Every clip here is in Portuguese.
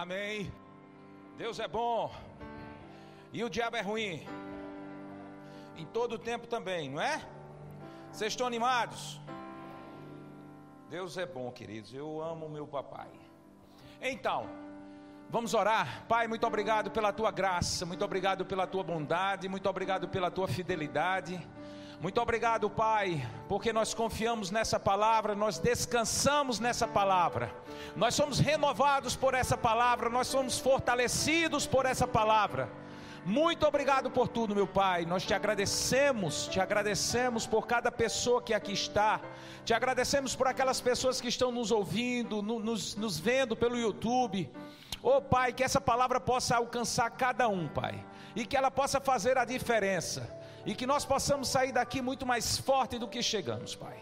Amém. Deus é bom. E o diabo é ruim. Em todo tempo também, não é? Vocês estão animados? Deus é bom, queridos. Eu amo meu papai. Então, vamos orar. Pai, muito obrigado pela tua graça, muito obrigado pela tua bondade, muito obrigado pela tua fidelidade. Muito obrigado, Pai, porque nós confiamos nessa palavra, nós descansamos nessa palavra, nós somos renovados por essa palavra, nós somos fortalecidos por essa palavra. Muito obrigado por tudo, meu Pai. Nós te agradecemos, te agradecemos por cada pessoa que aqui está, te agradecemos por aquelas pessoas que estão nos ouvindo, nos, nos vendo pelo YouTube. Oh Pai, que essa palavra possa alcançar cada um, Pai, e que ela possa fazer a diferença e que nós possamos sair daqui muito mais forte do que chegamos, Pai.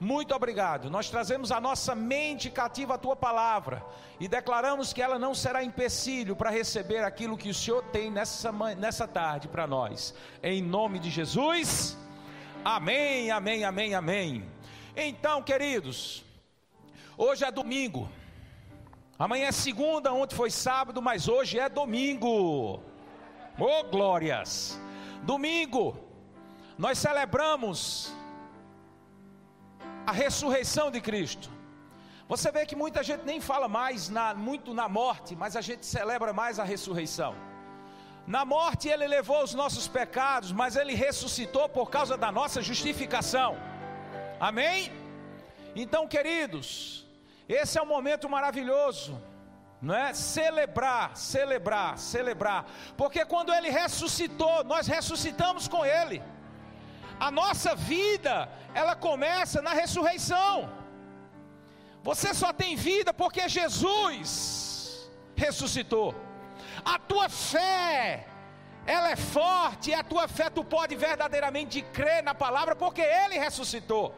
Muito obrigado. Nós trazemos a nossa mente cativa à tua palavra e declaramos que ela não será empecilho para receber aquilo que o Senhor tem nessa, nessa tarde para nós. Em nome de Jesus. Amém, amém, amém, amém. Então, queridos, hoje é domingo. Amanhã é segunda, ontem foi sábado, mas hoje é domingo. Oh, glórias! Domingo, nós celebramos a ressurreição de Cristo. Você vê que muita gente nem fala mais na, muito na morte, mas a gente celebra mais a ressurreição. Na morte ele levou os nossos pecados, mas ele ressuscitou por causa da nossa justificação. Amém? Então, queridos, esse é um momento maravilhoso não é? Celebrar, celebrar, celebrar, porque quando ele ressuscitou, nós ressuscitamos com ele. A nossa vida, ela começa na ressurreição. Você só tem vida porque Jesus ressuscitou. A tua fé, ela é forte, e a tua fé tu pode verdadeiramente crer na palavra porque ele ressuscitou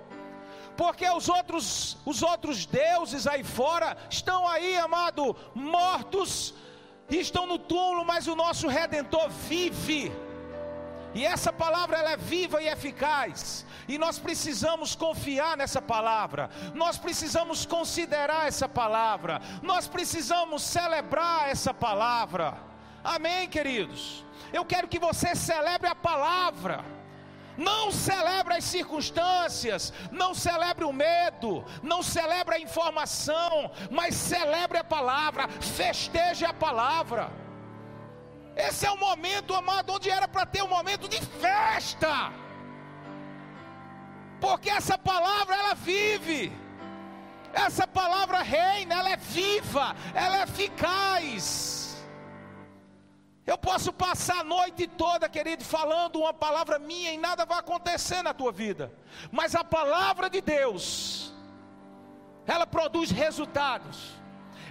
porque os outros, os outros deuses aí fora estão aí, amado, mortos, estão no túmulo, mas o nosso redentor vive. E essa palavra ela é viva e eficaz. E nós precisamos confiar nessa palavra. Nós precisamos considerar essa palavra. Nós precisamos celebrar essa palavra. Amém, queridos. Eu quero que você celebre a palavra. Não celebre as circunstâncias, não celebre o medo, não celebre a informação, mas celebre a palavra, festeje a palavra. Esse é o momento, amado, onde era para ter um momento de festa. Porque essa palavra ela vive. Essa palavra reina, ela é viva, ela é eficaz. Eu posso passar a noite toda, querido, falando uma palavra minha e nada vai acontecer na tua vida. Mas a palavra de Deus, ela produz resultados.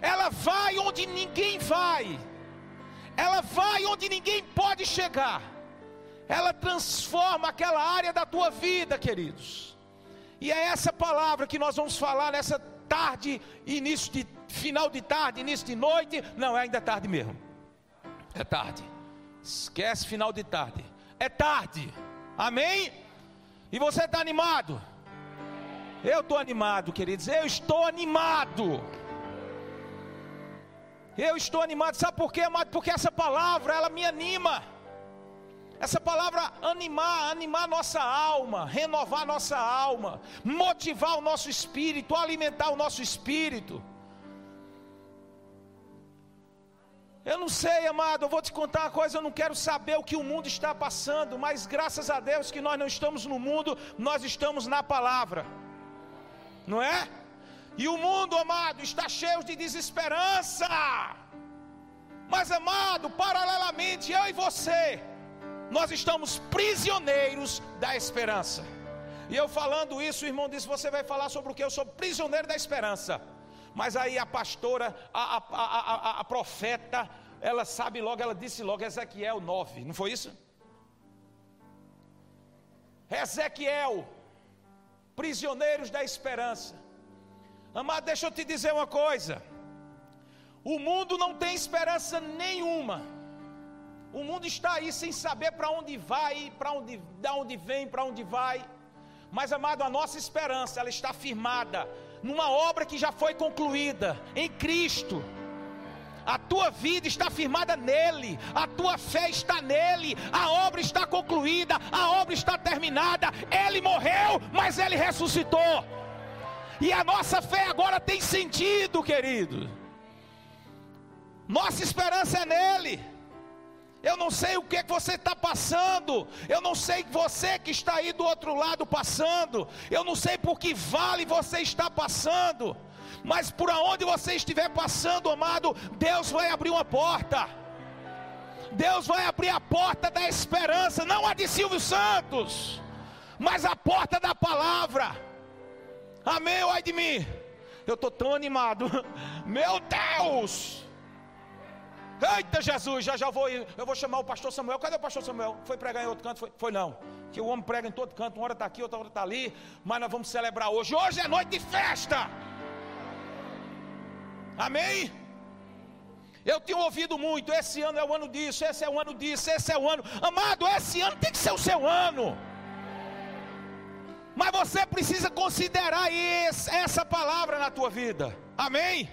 Ela vai onde ninguém vai. Ela vai onde ninguém pode chegar. Ela transforma aquela área da tua vida, queridos. E é essa palavra que nós vamos falar nessa tarde, início de final de tarde, início de noite. Não, é ainda tarde mesmo. É tarde. Esquece final de tarde. É tarde. Amém? E você está animado? Eu estou animado, queridos. Eu estou animado. Eu estou animado. Sabe por quê, amado? Porque essa palavra, ela me anima. Essa palavra animar, animar nossa alma, renovar nossa alma, motivar o nosso espírito, alimentar o nosso espírito. Eu não sei, amado, eu vou te contar uma coisa, eu não quero saber o que o mundo está passando, mas graças a Deus que nós não estamos no mundo, nós estamos na palavra. Não é? E o mundo, amado, está cheio de desesperança. Mas, amado, paralelamente, eu e você, nós estamos prisioneiros da esperança. E eu falando isso, o irmão disse: Você vai falar sobre o que? Eu sou prisioneiro da esperança. Mas aí a pastora, a, a, a, a, profeta, ela sabe logo, ela disse logo, Ezequiel 9, não foi isso? Ezequiel, prisioneiros da esperança. Amado, deixa eu te dizer uma coisa. O mundo não tem esperança nenhuma. O mundo está aí sem saber para onde vai, para onde, da onde vem, para onde vai. Mas amado, a nossa esperança, ela está firmada numa obra que já foi concluída em Cristo. a tua vida está firmada nele, a tua fé está nele, a obra está concluída, a obra está terminada. Ele morreu, mas ele ressuscitou. E a nossa fé agora tem sentido, querido. Nossa esperança é nele. Eu não sei o que, que você está passando. Eu não sei você que está aí do outro lado passando. Eu não sei por que vale você está passando. Mas por onde você estiver passando, amado, Deus vai abrir uma porta. Deus vai abrir a porta da esperança, não a de Silvio Santos, mas a porta da palavra. Amém, ai de mim. Eu estou tão animado. Meu Deus! Eita Jesus, já já vou ir. Eu vou chamar o pastor Samuel. Cadê o pastor Samuel? Foi pregar em outro canto? Foi, foi não. Que o homem prega em todo canto. Uma hora está aqui, outra hora está ali. Mas nós vamos celebrar hoje. Hoje é noite de festa. Amém? Eu tenho ouvido muito. Esse ano é o ano disso. Esse é o ano disso. Esse é o ano. Amado, esse ano tem que ser o seu ano. Mas você precisa considerar esse, essa palavra na tua vida. Amém?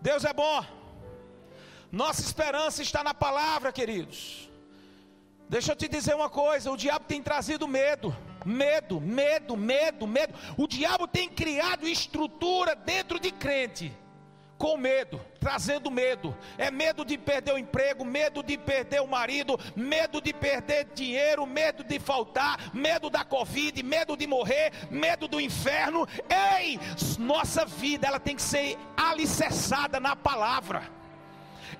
Deus é bom. Nossa esperança está na palavra, queridos. Deixa eu te dizer uma coisa: o diabo tem trazido medo, medo, medo, medo, medo. O diabo tem criado estrutura dentro de crente, com medo, trazendo medo. É medo de perder o emprego, medo de perder o marido, medo de perder dinheiro, medo de faltar, medo da Covid, medo de morrer, medo do inferno. Ei, nossa vida ela tem que ser alicerçada na palavra.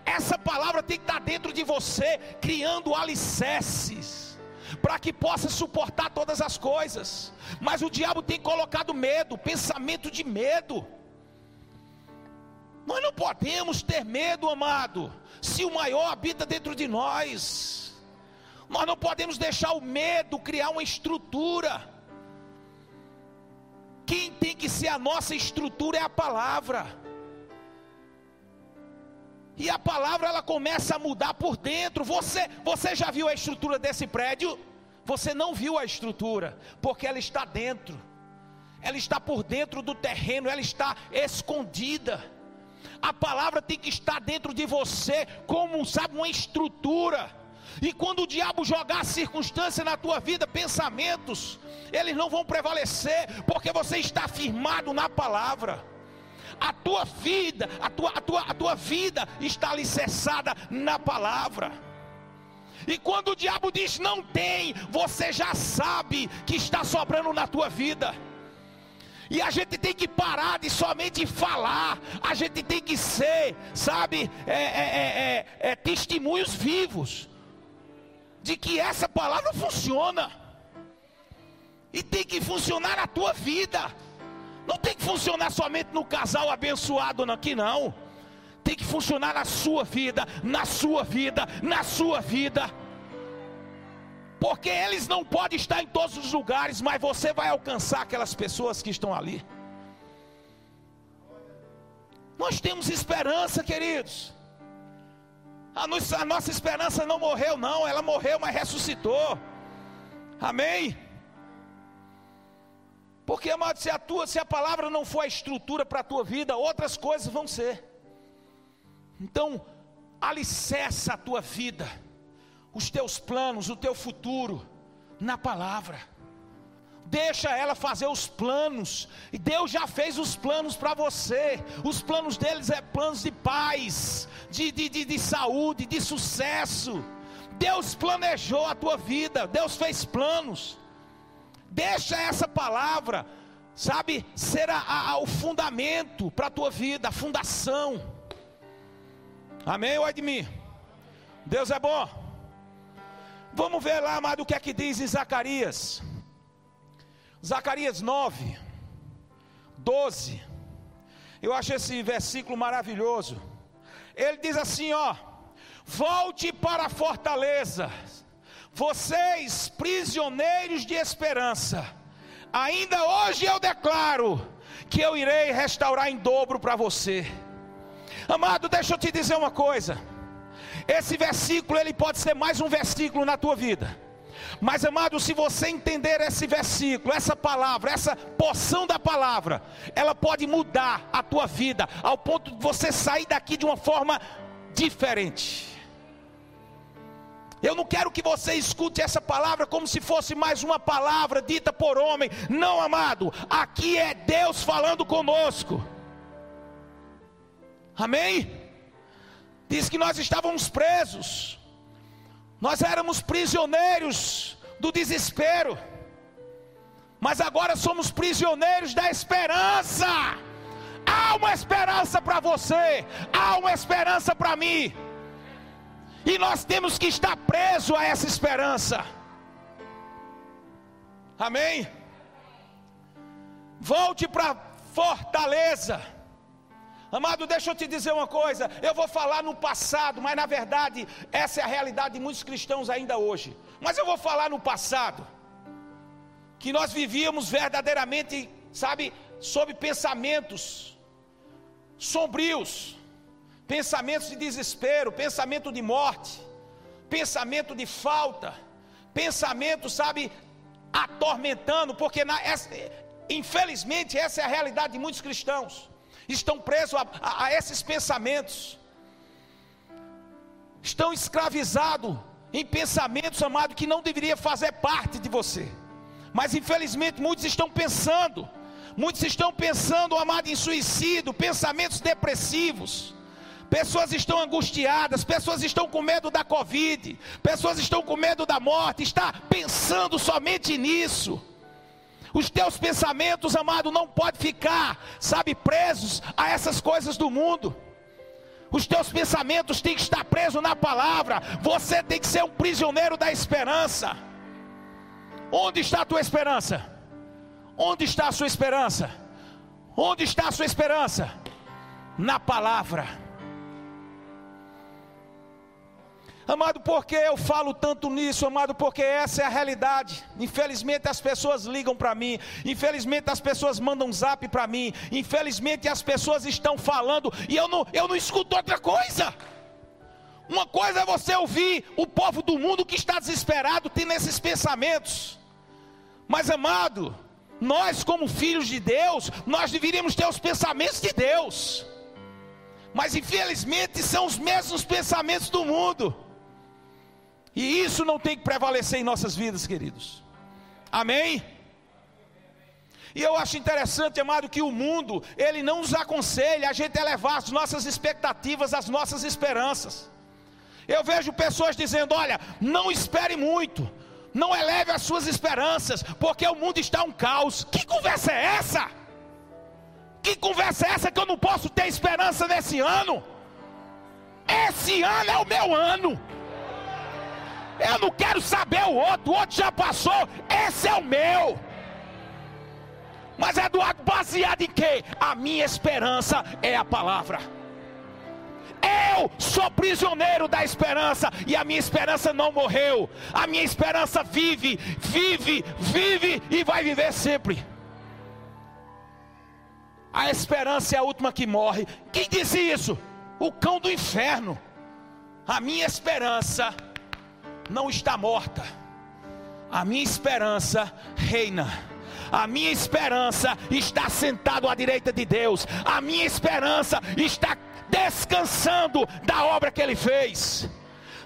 Essa palavra tem que estar dentro de você, criando alicerces, para que possa suportar todas as coisas. Mas o diabo tem colocado medo, pensamento de medo. Nós não podemos ter medo, amado, se o maior habita dentro de nós. Nós não podemos deixar o medo criar uma estrutura. Quem tem que ser a nossa estrutura é a palavra. E a palavra ela começa a mudar por dentro. Você, você já viu a estrutura desse prédio? Você não viu a estrutura, porque ela está dentro. Ela está por dentro do terreno, ela está escondida. A palavra tem que estar dentro de você, como sabe, uma estrutura. E quando o diabo jogar circunstância na tua vida, pensamentos, eles não vão prevalecer, porque você está firmado na palavra a tua vida, a tua, a tua, a tua vida está alicerçada na palavra. E quando o diabo diz não tem, você já sabe que está sobrando na tua vida. E a gente tem que parar de somente falar, a gente tem que ser, sabe, é, é, é, é testemunhos vivos de que essa palavra funciona. E tem que funcionar na tua vida. Não tem que funcionar somente no casal abençoado aqui, não. Tem que funcionar na sua vida, na sua vida, na sua vida. Porque eles não podem estar em todos os lugares, mas você vai alcançar aquelas pessoas que estão ali. Nós temos esperança, queridos. A nossa, a nossa esperança não morreu, não. Ela morreu, mas ressuscitou. Amém. Porque, amado, se a, tua, se a palavra não for a estrutura para a tua vida, outras coisas vão ser. Então, alicerça a tua vida, os teus planos, o teu futuro, na palavra. Deixa ela fazer os planos. E Deus já fez os planos para você. Os planos deles é planos de paz, de, de, de, de saúde, de sucesso. Deus planejou a tua vida. Deus fez planos. Deixa essa palavra, sabe, ser a, a, o fundamento para a tua vida, a fundação. Amém ou é mim? Deus é bom. Vamos ver lá, amado, o que é que diz em Zacarias. Zacarias 9, 12. Eu acho esse versículo maravilhoso. Ele diz assim: ó, volte para a fortaleza vocês, prisioneiros de esperança, ainda hoje eu declaro que eu irei restaurar em dobro para você. Amado, deixa eu te dizer uma coisa. Esse versículo ele pode ser mais um versículo na tua vida. Mas amado, se você entender esse versículo, essa palavra, essa porção da palavra, ela pode mudar a tua vida ao ponto de você sair daqui de uma forma diferente. Eu não quero que você escute essa palavra como se fosse mais uma palavra dita por homem. Não, amado. Aqui é Deus falando conosco. Amém? Diz que nós estávamos presos. Nós éramos prisioneiros do desespero. Mas agora somos prisioneiros da esperança. Há uma esperança para você, há uma esperança para mim. E nós temos que estar presos a essa esperança. Amém? Volte para fortaleza. Amado, deixa eu te dizer uma coisa. Eu vou falar no passado, mas na verdade, essa é a realidade de muitos cristãos ainda hoje. Mas eu vou falar no passado. Que nós vivíamos verdadeiramente, sabe, sob pensamentos sombrios pensamentos de desespero, pensamento de morte, pensamento de falta, pensamento, sabe, atormentando, porque na, essa, infelizmente essa é a realidade de muitos cristãos, estão presos a, a, a esses pensamentos, estão escravizados em pensamentos, amado, que não deveria fazer parte de você, mas infelizmente muitos estão pensando, muitos estão pensando, amado, em suicídio, pensamentos depressivos, Pessoas estão angustiadas, pessoas estão com medo da Covid, pessoas estão com medo da morte, está pensando somente nisso. Os teus pensamentos, amado, não podem ficar, sabe, presos a essas coisas do mundo. Os teus pensamentos têm que estar presos na palavra. Você tem que ser um prisioneiro da esperança. Onde está a tua esperança? Onde está a sua esperança? Onde está a sua esperança? Na palavra. Amado, por que eu falo tanto nisso, amado? Porque essa é a realidade. Infelizmente as pessoas ligam para mim, infelizmente as pessoas mandam zap para mim, infelizmente as pessoas estão falando e eu não, eu não escuto outra coisa. Uma coisa é você ouvir o povo do mundo que está desesperado, tem esses pensamentos. Mas amado, nós como filhos de Deus, nós deveríamos ter os pensamentos de Deus. Mas infelizmente são os mesmos pensamentos do mundo. E isso não tem que prevalecer em nossas vidas, queridos. Amém? E eu acho interessante, amado, que o mundo, ele não nos aconselha a gente elevar as nossas expectativas, as nossas esperanças. Eu vejo pessoas dizendo: olha, não espere muito, não eleve as suas esperanças, porque o mundo está um caos. Que conversa é essa? Que conversa é essa que eu não posso ter esperança nesse ano? Esse ano é o meu ano. Eu não quero saber o outro, o outro já passou, esse é o meu. Mas Eduardo, baseado em quê? A minha esperança é a palavra. Eu sou prisioneiro da esperança e a minha esperança não morreu. A minha esperança vive, vive, vive e vai viver sempre. A esperança é a última que morre. Quem disse isso? O cão do inferno. A minha esperança não está morta. A minha esperança reina. A minha esperança está sentado à direita de Deus. A minha esperança está descansando da obra que ele fez.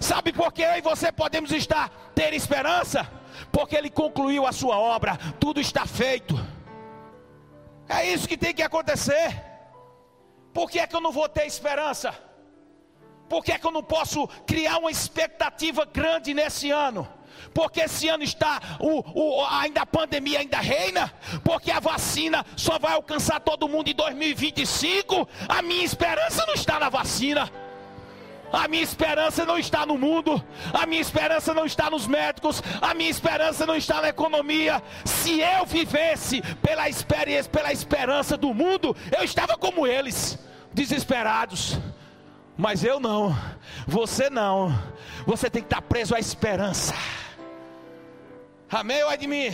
Sabe por que eu e você podemos estar ter esperança? Porque ele concluiu a sua obra, tudo está feito. É isso que tem que acontecer. Por que é que eu não vou ter esperança? Por que, é que eu não posso criar uma expectativa grande nesse ano? Porque esse ano está, o, o, ainda a pandemia ainda reina, porque a vacina só vai alcançar todo mundo em 2025. A minha esperança não está na vacina. A minha esperança não está no mundo, a minha esperança não está nos médicos, a minha esperança não está na economia. Se eu vivesse pela experiência, pela esperança do mundo, eu estava como eles, desesperados. Mas eu não, você não. Você tem que estar preso à esperança. Amém ou é de mim?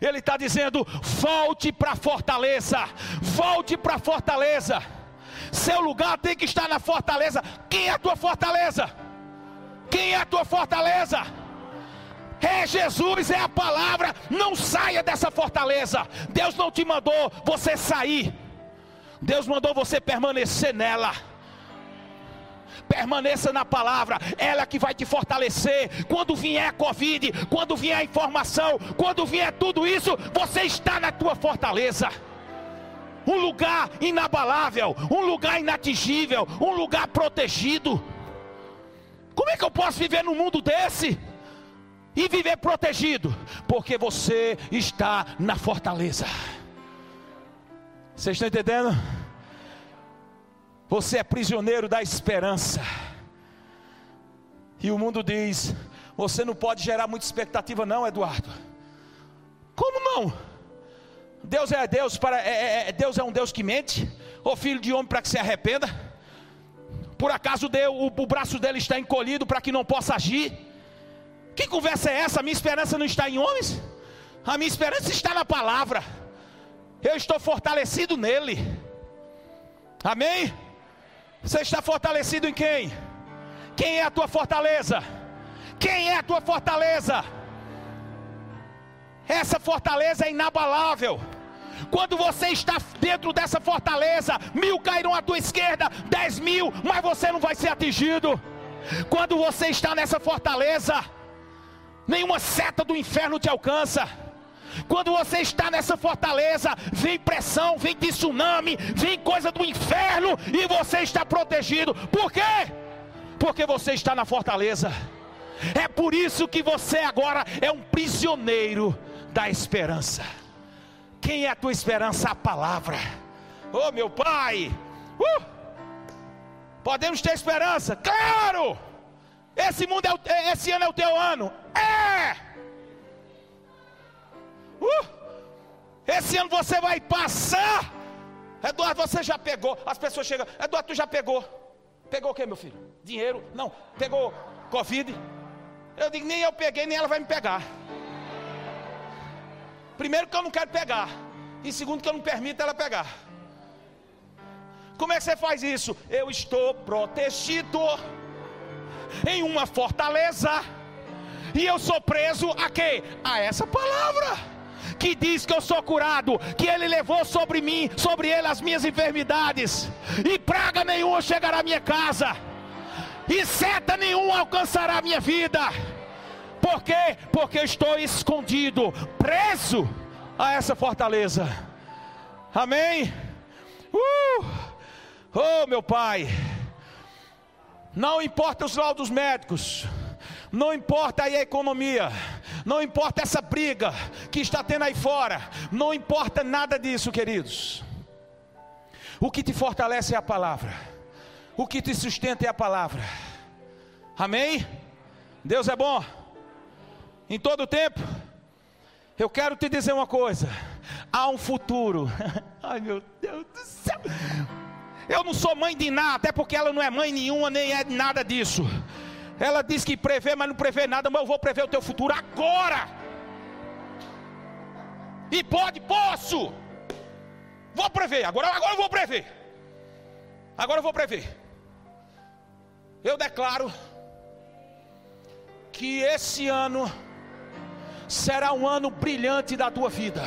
Ele está dizendo: volte para a fortaleza, volte para a fortaleza. Seu lugar tem que estar na fortaleza. Quem é a tua fortaleza? Quem é a tua fortaleza? É Jesus, é a palavra. Não saia dessa fortaleza. Deus não te mandou você sair. Deus mandou você permanecer nela. Permaneça na palavra, ela que vai te fortalecer. Quando vier a Covid, quando vier a informação, quando vier tudo isso, você está na tua fortaleza. Um lugar inabalável, um lugar inatingível, um lugar protegido. Como é que eu posso viver num mundo desse? e viver protegido, porque você está na fortaleza. Vocês estão entendendo? Você é prisioneiro da esperança. E o mundo diz: você não pode gerar muita expectativa, não, Eduardo. Como não? Deus é Deus para é, é, é Deus é um Deus que mente, ou filho de homem para que se arrependa? Por acaso deu, o, o braço dele está encolhido para que não possa agir? Que conversa é essa? A minha esperança não está em homens, a minha esperança está na palavra. Eu estou fortalecido nele. Amém? Você está fortalecido em quem? Quem é a tua fortaleza? Quem é a tua fortaleza? Essa fortaleza é inabalável. Quando você está dentro dessa fortaleza, mil cairão à tua esquerda, dez mil, mas você não vai ser atingido. Quando você está nessa fortaleza, nenhuma seta do inferno te alcança. Quando você está nessa fortaleza, vem pressão, vem tsunami, vem coisa do inferno e você está protegido. Por quê? Porque você está na fortaleza. É por isso que você agora é um prisioneiro da esperança. Quem é a tua esperança? A palavra. Oh, meu Pai! Uh! Podemos ter esperança? Claro! Esse mundo é o, esse ano é o teu ano. É! Uh! Esse ano você vai passar. Eduardo, você já pegou. As pessoas chegam. Eduardo, tu já pegou. Pegou o que, meu filho? Dinheiro? Não. Pegou Covid? Eu digo, nem eu peguei, nem ela vai me pegar. Primeiro que eu não quero pegar. E segundo que eu não permito ela pegar. Como é que você faz isso? Eu estou protegido em uma fortaleza. E eu sou preso a quê? A essa palavra que diz que eu sou curado, que Ele levou sobre mim, sobre Ele as minhas enfermidades, e praga nenhuma chegará à minha casa, e seta nenhuma alcançará a minha vida. Por quê? Porque estou escondido, preso a essa fortaleza. Amém? Uh! Oh, meu Pai. Não importa os laudos médicos, não importa aí a economia, não importa essa briga que está tendo aí fora, não importa nada disso, queridos. O que te fortalece é a palavra, o que te sustenta é a palavra. Amém? Deus é bom. Em todo tempo, eu quero te dizer uma coisa: há um futuro. Ai meu Deus do céu. Eu não sou mãe de nada, até porque ela não é mãe nenhuma, nem é nada disso. Ela diz que prevê, mas não prevê nada, mas eu vou prever o teu futuro agora. E pode, posso. Vou prever, agora, agora eu vou prever. Agora eu vou prever. Eu declaro que esse ano será um ano brilhante da tua vida.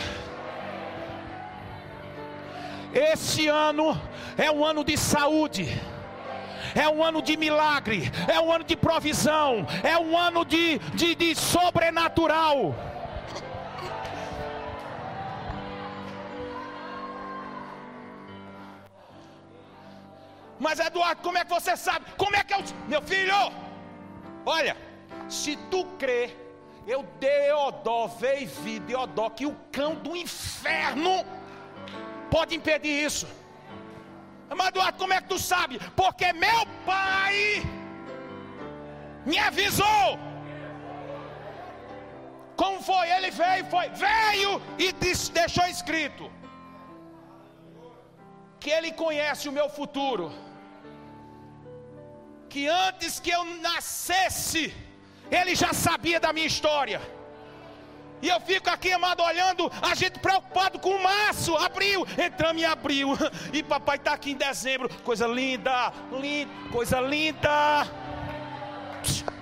Esse ano é um ano de saúde. É um ano de milagre, é um ano de provisão, é um ano de, de, de sobrenatural. Mas Eduardo, como é que você sabe? Como é que eu. Meu filho, olha, se tu crê, eu Deodó, veio vi, Deodó, que o cão do inferno pode impedir isso. Mas Eduardo, como é que tu sabe? Porque meu pai me avisou. Como foi? Ele veio, foi, veio e disse, deixou escrito que ele conhece o meu futuro. Que antes que eu nascesse, ele já sabia da minha história. E eu fico aqui, amado, olhando, a gente preocupado com março, abril, entramos em abril, e papai está aqui em dezembro, coisa linda, linda, coisa linda,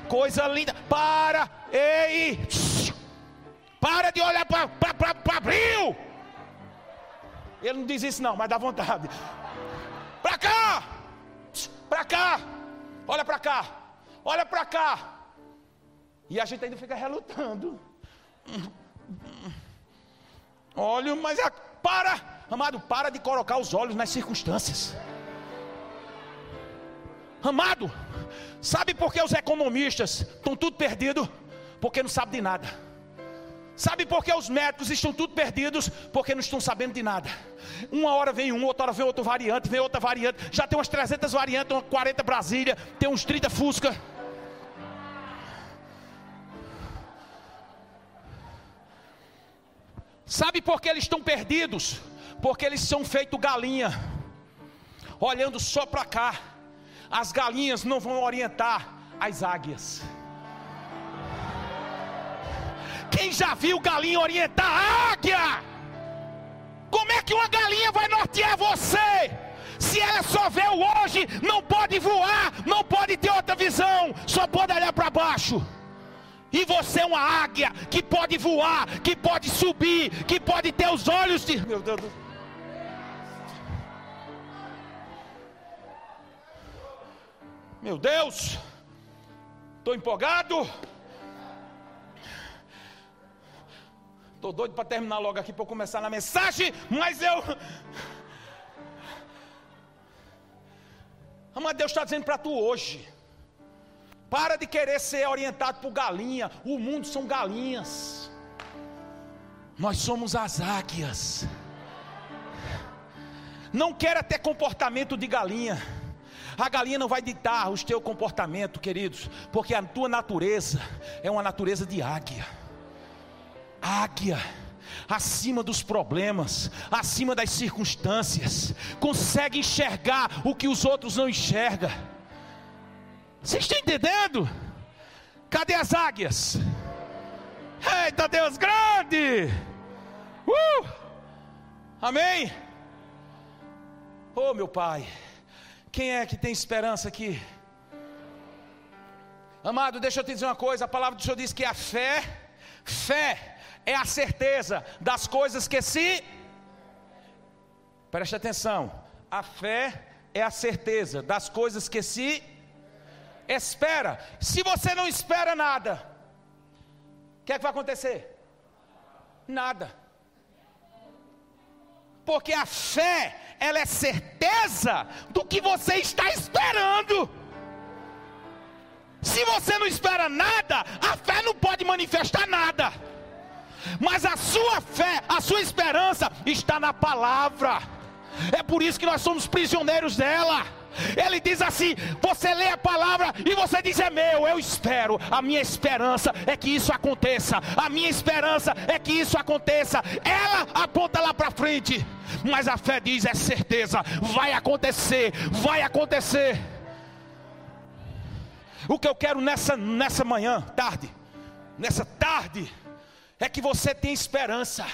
coisa linda, para, ei, Para de olhar para abril. Ele não diz isso não, mas dá vontade. Para cá! Para cá! Olha para cá! Olha para cá! E a gente ainda fica relutando. Olha, mas é, para, amado, para de colocar os olhos nas circunstâncias. Amado, sabe por que os economistas estão tudo perdidos? Porque não sabem de nada. Sabe por que os médicos estão tudo perdidos? Porque não estão sabendo de nada. Uma hora vem um, outra hora vem outra variante, vem outra variante. Já tem umas 300 variantes, umas 40 Brasília, tem uns 30 Fusca. Sabe por que eles estão perdidos? Porque eles são feito galinha, olhando só para cá. As galinhas não vão orientar as águias. Quem já viu galinha orientar a águia? Como é que uma galinha vai nortear você? Se ela só vê o hoje, não pode voar, não pode ter outra visão, só pode olhar para baixo. E você é uma águia que pode voar, que pode subir, que pode ter os olhos de. Meu Deus do. Meu Deus, estou empolgado. Estou doido para terminar logo aqui para começar na mensagem, mas eu. Mas Deus está dizendo para tu hoje. Para de querer ser orientado por galinha. O mundo são galinhas. Nós somos as águias. Não queira ter comportamento de galinha. A galinha não vai ditar o teu comportamento, queridos, porque a tua natureza é uma natureza de águia águia acima dos problemas, acima das circunstâncias, consegue enxergar o que os outros não enxergam. Vocês estão entendendo? Cadê as águias? Eita Deus grande! Uh! Amém? Oh meu Pai, quem é que tem esperança aqui? Amado, deixa eu te dizer uma coisa: a palavra do Senhor diz que a fé, fé é a certeza das coisas que se. Preste atenção. A fé é a certeza das coisas que se espera. Se você não espera nada, o que é que vai acontecer? Nada. Porque a fé, ela é certeza do que você está esperando. Se você não espera nada, a fé não pode manifestar nada mas a sua fé, a sua esperança está na palavra. É por isso que nós somos prisioneiros dela. Ele diz assim: você lê a palavra e você diz: é meu, eu espero. A minha esperança é que isso aconteça. A minha esperança é que isso aconteça. Ela aponta lá para frente, mas a fé diz: é certeza, vai acontecer, vai acontecer. O que eu quero nessa, nessa manhã, tarde, nessa tarde, é que você tem esperança.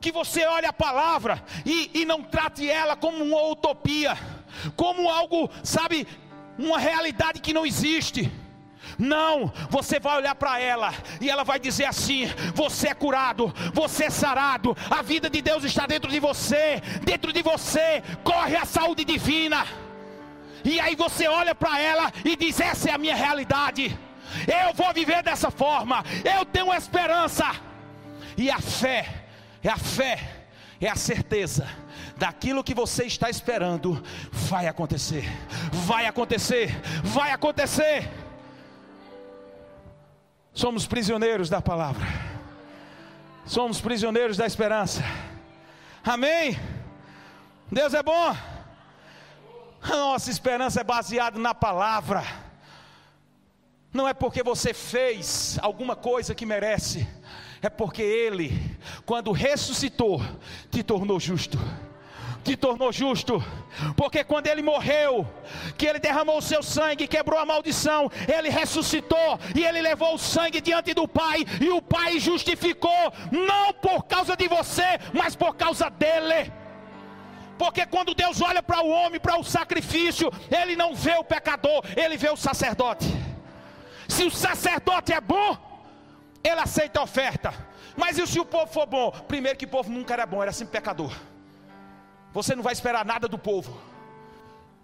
Que você olhe a palavra e, e não trate ela como uma utopia, como algo, sabe, uma realidade que não existe. Não, você vai olhar para ela e ela vai dizer assim: você é curado, você é sarado, a vida de Deus está dentro de você, dentro de você corre a saúde divina. E aí você olha para ela e diz: essa é a minha realidade. Eu vou viver dessa forma. Eu tenho esperança. E a fé, é a fé, é a certeza daquilo que você está esperando vai acontecer. Vai acontecer. Vai acontecer. Somos prisioneiros da palavra. Somos prisioneiros da esperança. Amém. Deus é bom. A nossa esperança é baseada na palavra não é porque você fez alguma coisa que merece, é porque Ele, quando ressuscitou, te tornou justo. Te tornou justo, porque quando ele morreu, que ele derramou o seu sangue, quebrou a maldição, ele ressuscitou e ele levou o sangue diante do Pai, e o Pai justificou, não por causa de você, mas por causa dele. Porque quando Deus olha para o homem, para o sacrifício, Ele não vê o pecador, Ele vê o sacerdote. Se o sacerdote é bom, ele aceita a oferta. Mas e se o povo for bom? Primeiro que o povo nunca era bom, era sempre pecador. Você não vai esperar nada do povo.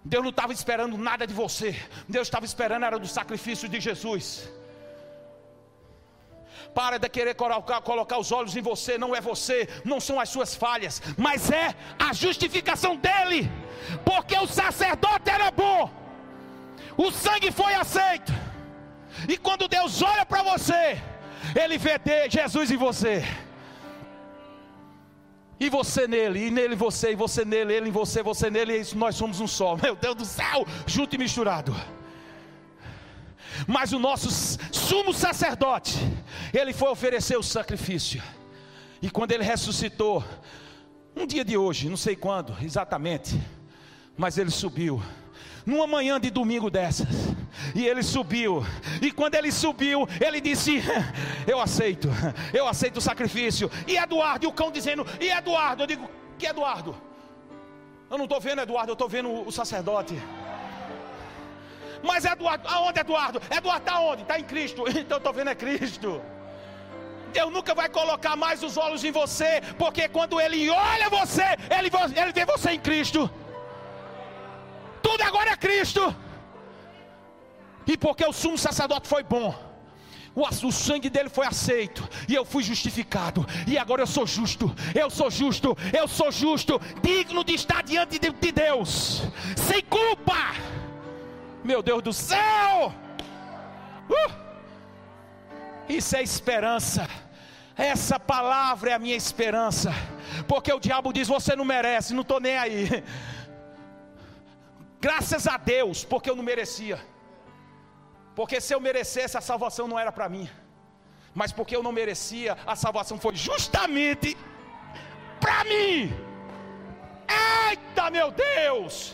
Deus não estava esperando nada de você. Deus estava esperando era do sacrifício de Jesus. Para de querer colocar, colocar os olhos em você, não é você, não são as suas falhas, mas é a justificação dele, porque o sacerdote era bom, o sangue foi aceito, e quando Deus olha para você, Ele vê Jesus em você. E você nele, e nele você, e você nele, ele em você, você nele, e nós somos um só. Meu Deus do céu, junto e misturado. Mas o nosso sumo sacerdote, ele foi oferecer o sacrifício. E quando ele ressuscitou, um dia de hoje, não sei quando exatamente, mas ele subiu numa manhã de domingo dessas. E ele subiu. E quando ele subiu, ele disse: Eu aceito, eu aceito o sacrifício. E Eduardo, e o cão dizendo: E Eduardo? Eu digo: Que Eduardo? Eu não estou vendo Eduardo, eu estou vendo o sacerdote. Mas Eduardo, aonde Eduardo? Eduardo está onde? Está em Cristo. Então eu estou vendo é Cristo. Deus nunca vai colocar mais os olhos em você, porque quando Ele olha você, Ele, ele vê você em Cristo tudo agora é Cristo. E porque o sumo sacerdote foi bom, o, o, sangue dele foi aceito, e eu fui justificado, e agora eu sou justo, eu sou justo, eu sou justo, digno de estar diante de, de Deus, sem culpa, meu Deus do céu, uh! isso é esperança, essa palavra é a minha esperança, porque o diabo diz: Você não merece, não estou nem aí. Graças a Deus, porque eu não merecia. Porque se eu merecesse, a salvação não era para mim. Mas porque eu não merecia, a salvação foi justamente para mim. Eita, meu Deus!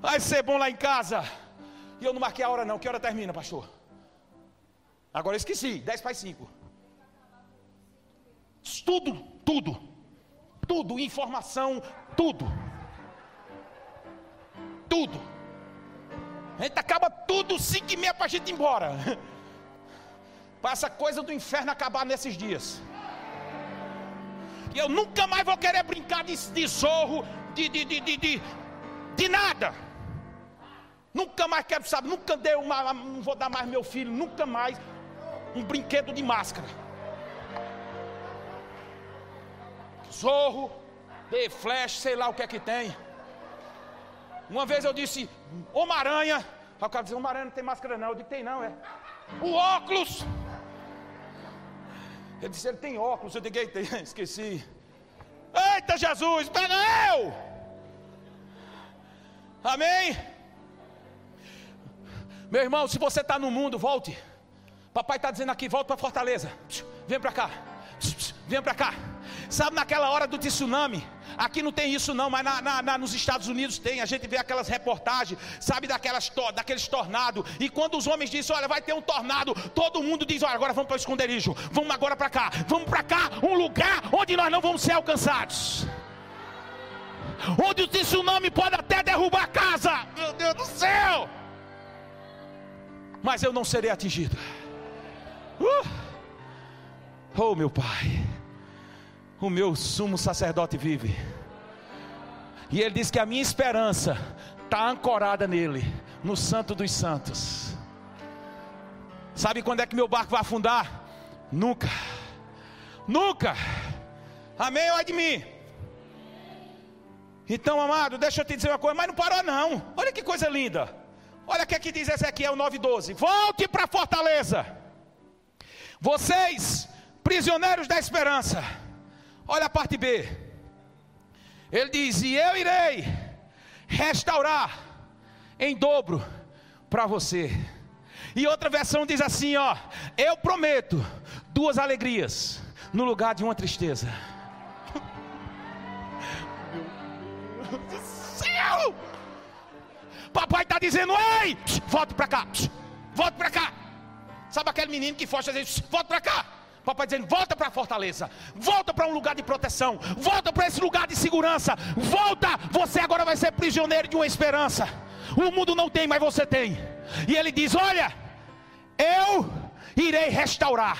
Vai ser bom lá em casa. E eu não marquei a hora, não. Que hora termina, pastor? Agora eu esqueci. 10 para 5. Tudo, tudo. Tudo, informação, tudo tudo. A gente acaba tudo cinco e meia para a gente ir embora. Para essa coisa do inferno acabar nesses dias. E eu nunca mais vou querer brincar de, de zorro, de, de, de, de, de nada. Nunca mais quero saber, nunca dei uma, não vou dar mais meu filho, nunca mais um brinquedo de máscara. Zorro, de flash, sei lá o que é que tem. Uma vez eu disse, Homem-Aranha. Aí o cara disse, Homem-Aranha não tem máscara não. Eu disse, tem não, é. O óculos. Ele disse, ele tem óculos. Eu digo, tem, esqueci. Eita Jesus, pega eu. Amém? Meu irmão, se você está no mundo, volte. Papai está dizendo aqui, volte para Fortaleza. Vem para cá. Vem para cá. Sabe naquela hora do tsunami? Aqui não tem isso não, mas na, na, na, nos Estados Unidos tem. A gente vê aquelas reportagens, sabe daquelas daqueles tornados. E quando os homens dizem, olha, vai ter um tornado, todo mundo diz, olha, agora vamos para o esconderijo. Vamos agora para cá. Vamos para cá, um lugar onde nós não vamos ser alcançados. Onde o tsunami pode até derrubar a casa. Meu Deus do céu! Mas eu não serei atingido. Uh! Oh, meu Pai o meu sumo sacerdote vive. E ele diz que a minha esperança está ancorada nele, no Santo dos Santos. Sabe quando é que meu barco vai afundar? Nunca, nunca. Amém ou é de mim? Então, amado, deixa eu te dizer uma coisa, mas não parou não. Olha que coisa linda. Olha o que, é que diz Ezequiel 9,12. Volte para a fortaleza. Vocês, prisioneiros da esperança Olha a parte B. Ele diz: E eu irei restaurar em dobro para você. E outra versão diz assim: Ó, eu prometo duas alegrias no lugar de uma tristeza. Meu Deus do céu! Papai está dizendo: Ei, volte para cá, volte para cá. Sabe aquele menino que foge e diz: Volte para cá. Papai dizendo: volta para a fortaleza, volta para um lugar de proteção, volta para esse lugar de segurança, volta. Você agora vai ser prisioneiro de uma esperança. O mundo não tem, mas você tem. E ele diz: Olha, eu irei restaurar.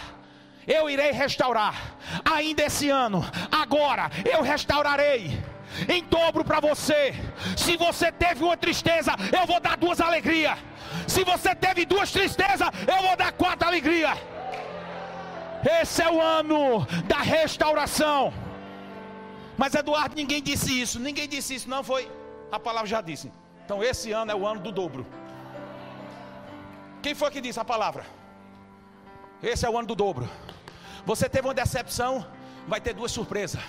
eu irei restaurar, ainda esse ano, agora eu restaurarei em dobro para você. Se você teve uma tristeza, eu vou dar duas alegrias. Se você teve duas tristezas, eu vou dar quatro alegrias. Esse é o ano da restauração. Mas Eduardo, ninguém disse isso. Ninguém disse isso, não foi? A palavra já disse. Então esse ano é o ano do dobro. Quem foi que disse a palavra? Esse é o ano do dobro. Você teve uma decepção, vai ter duas surpresas.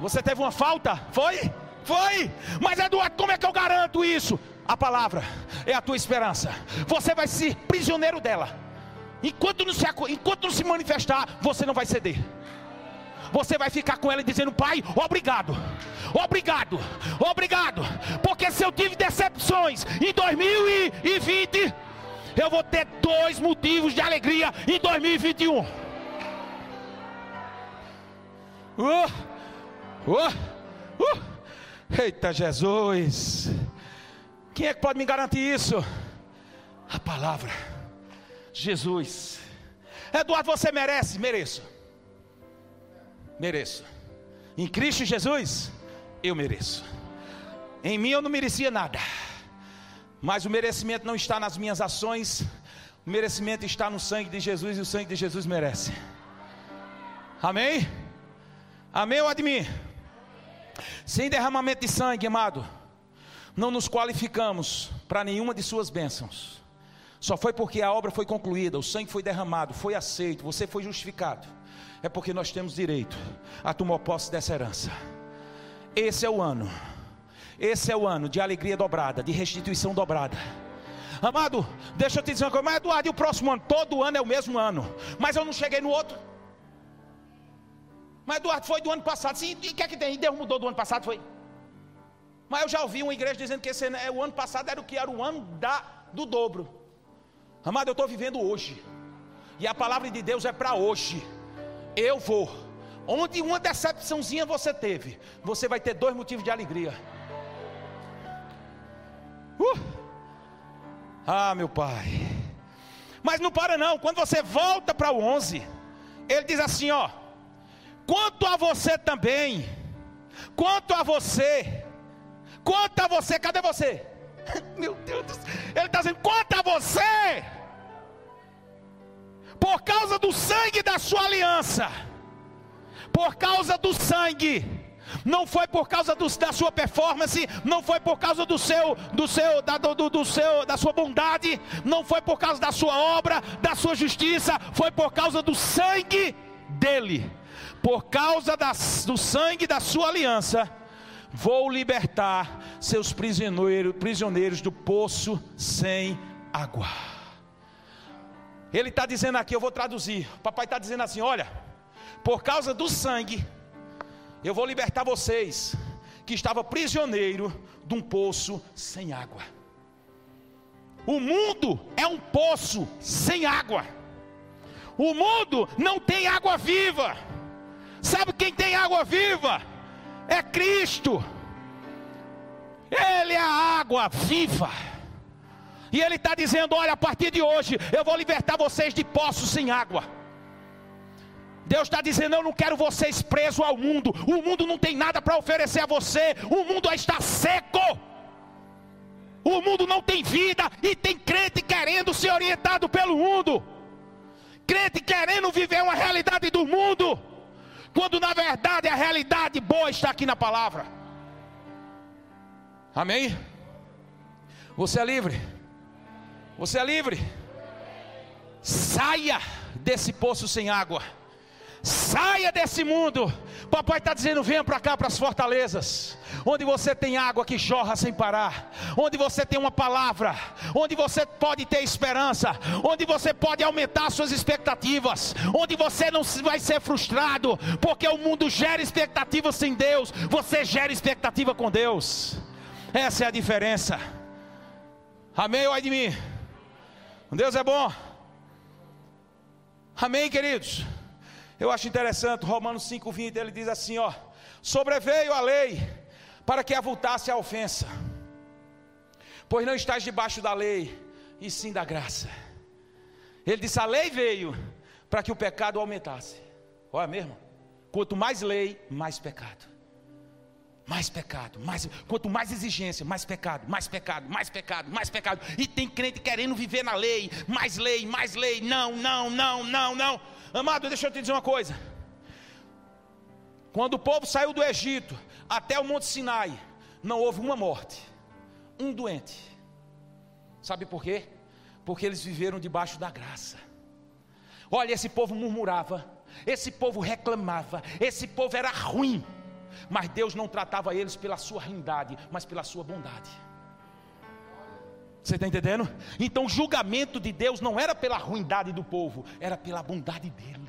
Você teve uma falta? Foi? Foi. Mas Eduardo, como é que eu garanto isso? A palavra é a tua esperança. Você vai ser prisioneiro dela. Enquanto não se, enquanto não se manifestar, você não vai ceder. Você vai ficar com ela dizendo: Pai, obrigado, obrigado, obrigado. Porque se eu tive decepções em 2020, eu vou ter dois motivos de alegria em 2021. Uh, uh, uh. Eita Jesus! Quem é que pode me garantir isso? A palavra. Jesus. Eduardo, você merece? Mereço. Mereço. Em Cristo Jesus, eu mereço. Em mim eu não merecia nada. Mas o merecimento não está nas minhas ações. O merecimento está no sangue de Jesus e o sangue de Jesus merece. Amém? Amém ou admir? Sem derramamento de sangue, amado, não nos qualificamos para nenhuma de suas bênçãos. Só foi porque a obra foi concluída, o sangue foi derramado, foi aceito, você foi justificado. É porque nós temos direito a tomar posse dessa herança. Esse é o ano esse é o ano de alegria dobrada, de restituição dobrada. Amado, deixa eu te dizer uma coisa, mas Eduardo, e o próximo ano? Todo ano é o mesmo ano, mas eu não cheguei no outro. Mas Eduardo, foi do ano passado, sim, e o que é que tem? E Deus mudou do ano passado, foi? Mas eu já ouvi uma igreja dizendo que esse, o ano passado era o que? Era o ano da, do dobro. Amado, eu estou vivendo hoje, e a palavra de Deus é para hoje. Eu vou, onde uma decepçãozinha você teve, você vai ter dois motivos de alegria. Uh! Ah, meu pai. Mas não para não. Quando você volta para o 11, ele diz assim, ó: Quanto a você também, quanto a você, quanto a você, cadê você? Meu Deus do céu. Ele está dizendo: quanto a você, por causa do sangue da sua aliança, por causa do sangue. Não foi por causa do, da sua performance, não foi por causa do seu, do seu, da, do, do seu, da sua bondade, não foi por causa da sua obra, da sua justiça, foi por causa do sangue dele, por causa das, do sangue da sua aliança. Vou libertar seus prisioneiros, prisioneiros do poço sem água. Ele está dizendo aqui, eu vou traduzir. O papai está dizendo assim: olha, por causa do sangue eu vou libertar vocês que estava prisioneiro de um poço sem água. O mundo é um poço sem água. O mundo não tem água viva. Sabe quem tem água viva? É Cristo. Ele é a água viva. E Ele está dizendo: olha, a partir de hoje eu vou libertar vocês de poços sem água. Deus está dizendo: Eu não quero vocês presos ao mundo. O mundo não tem nada para oferecer a você. O mundo está seco. O mundo não tem vida. E tem crente querendo ser orientado pelo mundo. Crente querendo viver uma realidade do mundo. Quando na verdade a realidade boa está aqui na palavra. Amém? Você é livre. Você é livre. Saia desse poço sem água. Saia desse mundo. Papai está dizendo: venha para cá, para as fortalezas, onde você tem água que jorra sem parar, onde você tem uma palavra, onde você pode ter esperança, onde você pode aumentar suas expectativas, onde você não vai ser frustrado, porque o mundo gera expectativa sem Deus, você gera expectativa com Deus. Essa é a diferença. Amém ou ai de mim? Deus é bom. Amém, queridos. Eu acho interessante, Romanos 5,20, ele diz assim: ó, sobreveio a lei para que avultasse a ofensa, pois não estás debaixo da lei, e sim da graça. Ele disse: a lei veio para que o pecado aumentasse. Olha mesmo, quanto mais lei, mais pecado. Mais pecado, mais, quanto mais exigência, mais pecado, mais pecado, mais pecado, mais pecado. E tem crente querendo viver na lei, mais lei, mais lei. Não, não, não, não, não. Amado, deixa eu te dizer uma coisa. Quando o povo saiu do Egito até o Monte Sinai, não houve uma morte, um doente. Sabe por quê? Porque eles viveram debaixo da graça. Olha, esse povo murmurava, esse povo reclamava, esse povo era ruim. Mas Deus não tratava eles pela sua ruindade, mas pela sua bondade. Você está entendendo? Então o julgamento de Deus não era pela ruindade do povo, era pela bondade dele.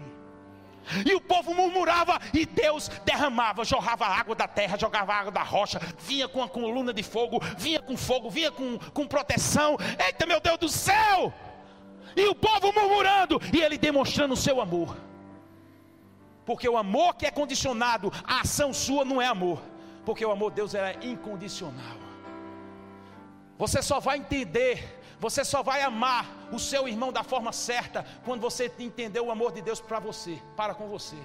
E o povo murmurava, e Deus derramava, jorrava água da terra, jogava água da rocha, vinha com a coluna de fogo, vinha com fogo, vinha com, com proteção. Eita, meu Deus do céu! E o povo murmurando, e ele demonstrando o seu amor. Porque o amor que é condicionado à ação sua não é amor. Porque o amor de Deus é incondicional. Você só vai entender, você só vai amar o seu irmão da forma certa quando você entender o amor de Deus para você, para com você.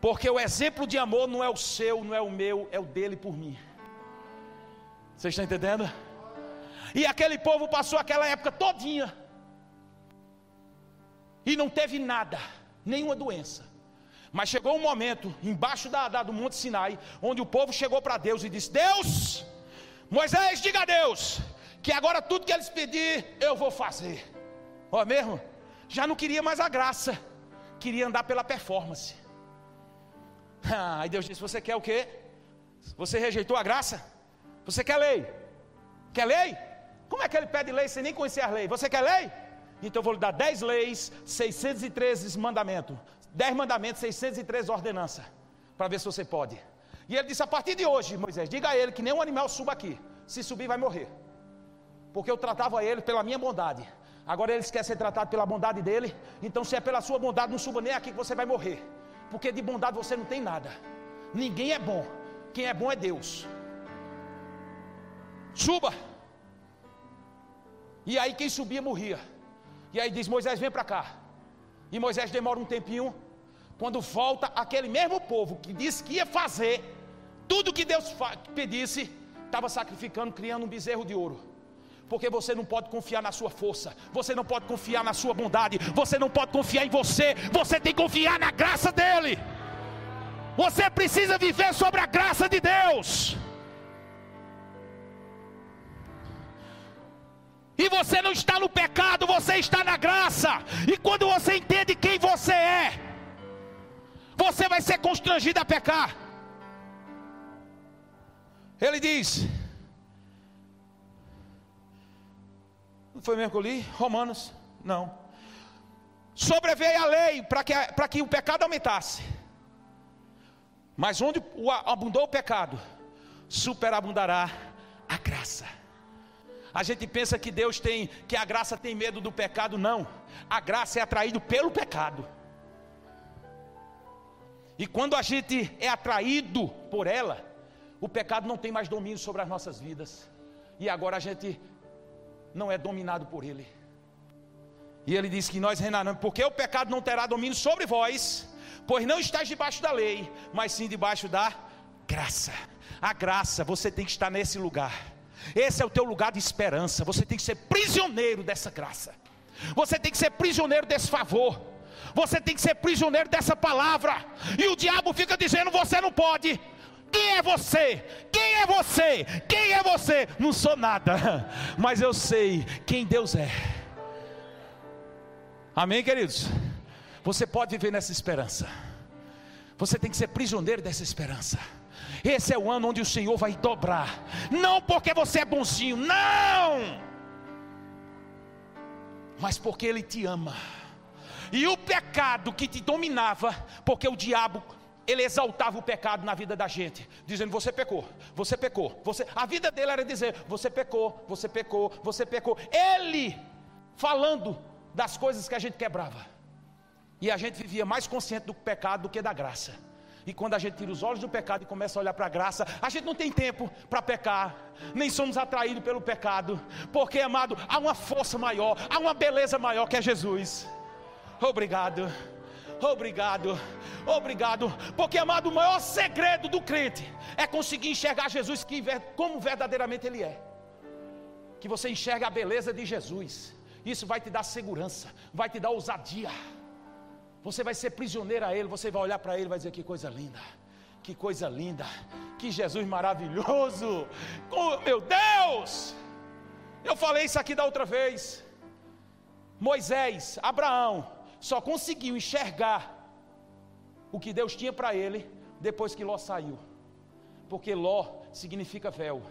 Porque o exemplo de amor não é o seu, não é o meu, é o dele por mim. Você está entendendo? E aquele povo passou aquela época todinha e não teve nada nenhuma doença. Mas chegou um momento, embaixo da, da, do Monte Sinai, onde o povo chegou para Deus e disse: Deus, Moisés, diga a Deus, que agora tudo que eles pedir, eu vou fazer. Ó mesmo? Já não queria mais a graça, queria andar pela performance. Ah, aí Deus disse: Você quer o quê? Você rejeitou a graça? Você quer lei? Quer lei? Como é que ele pede lei sem nem conhecer a lei? Você quer lei? Então eu vou lhe dar 10 leis, 613 mandamentos. 10 mandamentos, 613 ordenanças. Para ver se você pode. E ele disse: a partir de hoje, Moisés, diga a ele que nenhum animal suba aqui. Se subir, vai morrer. Porque eu tratava ele pela minha bondade. Agora ele quer ser tratado pela bondade dele. Então, se é pela sua bondade, não suba nem aqui que você vai morrer. Porque de bondade você não tem nada. Ninguém é bom. Quem é bom é Deus. Suba. E aí quem subia morria. E aí diz: Moisés, vem para cá. E Moisés demora um tempinho. Quando volta, aquele mesmo povo que disse que ia fazer tudo que Deus pedisse, estava sacrificando, criando um bezerro de ouro. Porque você não pode confiar na sua força, você não pode confiar na sua bondade, você não pode confiar em você, você tem que confiar na graça dEle. Você precisa viver sobre a graça de Deus. E você não está no pecado, você está na graça. E quando você entende quem você é, você vai ser constrangido a pecar. Ele diz: Não foi mesmo que eu li? Romanos? Não. Sobreveio a lei para que, para que o pecado aumentasse. Mas onde abundou o pecado, superabundará a graça. A gente pensa que Deus tem, que a graça tem medo do pecado, não. A graça é atraído pelo pecado. E quando a gente é atraído por ela, o pecado não tem mais domínio sobre as nossas vidas. E agora a gente não é dominado por ele. E ele diz que nós reinaremos, porque o pecado não terá domínio sobre vós, pois não estáis debaixo da lei, mas sim debaixo da graça. A graça, você tem que estar nesse lugar. Esse é o teu lugar de esperança. Você tem que ser prisioneiro dessa graça. Você tem que ser prisioneiro desse favor. Você tem que ser prisioneiro dessa palavra. E o diabo fica dizendo: você não pode. Quem é você? Quem é você? Quem é você? Não sou nada, mas eu sei quem Deus é. Amém, queridos? Você pode viver nessa esperança. Você tem que ser prisioneiro dessa esperança. Esse é o ano onde o Senhor vai dobrar. Não porque você é bonzinho, não. Mas porque Ele te ama. E o pecado que te dominava, porque o diabo ele exaltava o pecado na vida da gente, dizendo: Você pecou, você pecou. Você... A vida dele era dizer: Você pecou, você pecou, você pecou. Ele falando das coisas que a gente quebrava. E a gente vivia mais consciente do pecado do que da graça. E quando a gente tira os olhos do pecado e começa a olhar para a graça, a gente não tem tempo para pecar, nem somos atraídos pelo pecado, porque, amado, há uma força maior, há uma beleza maior que é Jesus. Obrigado. Obrigado, obrigado, porque amado, o maior segredo do crente é conseguir enxergar Jesus como verdadeiramente Ele é. Que você enxerga a beleza de Jesus, isso vai te dar segurança, vai te dar ousadia. Você vai ser prisioneiro a Ele, você vai olhar para Ele e vai dizer: Que coisa linda, que coisa linda, que Jesus maravilhoso, oh, meu Deus! Eu falei isso aqui da outra vez. Moisés, Abraão, só conseguiu enxergar o que Deus tinha para ele depois que Ló saiu. Porque Ló significa véu.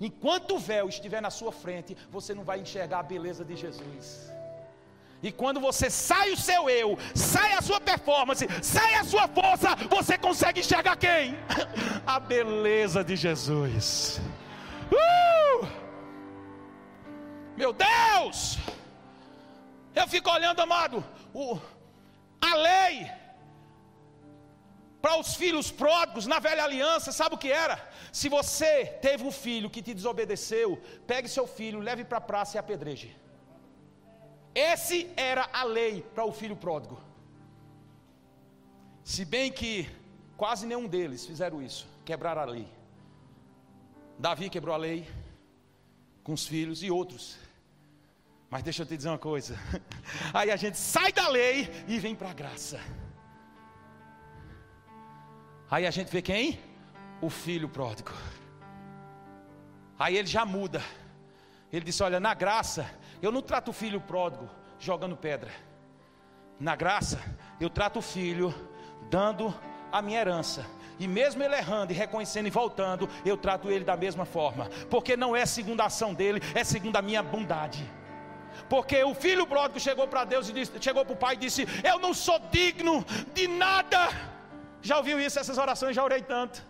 Enquanto o véu estiver na sua frente, você não vai enxergar a beleza de Jesus. E quando você sai o seu eu, sai a sua performance, sai a sua força, você consegue enxergar quem? A beleza de Jesus. Uh! Meu Deus! Eu fico olhando, amado, o, a lei para os filhos pródigos na velha aliança, sabe o que era? Se você teve um filho que te desobedeceu, pegue seu filho, leve para a praça e apedreje. Esse era a lei para o filho pródigo. Se bem que quase nenhum deles fizeram isso, quebraram a lei. Davi quebrou a lei com os filhos e outros mas deixa eu te dizer uma coisa. Aí a gente sai da lei e vem para a graça. Aí a gente vê quem? O filho pródigo. Aí ele já muda. Ele disse: Olha, na graça, eu não trato o filho pródigo jogando pedra. Na graça, eu trato o filho dando a minha herança. E mesmo ele errando e reconhecendo e voltando, eu trato ele da mesma forma. Porque não é segundo a ação dele, é segundo a minha bondade. Porque o filho pródigo chegou para Deus e disse, chegou para o pai e disse: Eu não sou digno de nada. Já ouviu isso? Essas orações já orei tanto.